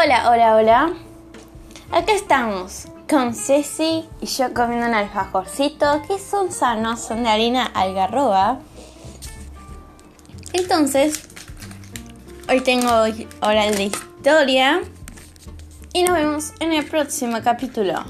Hola, hola, hola. Acá estamos con Ceci y yo comiendo un alfajorcito que son sanos, son de harina algarroba. Entonces, hoy tengo oral de historia y nos vemos en el próximo capítulo.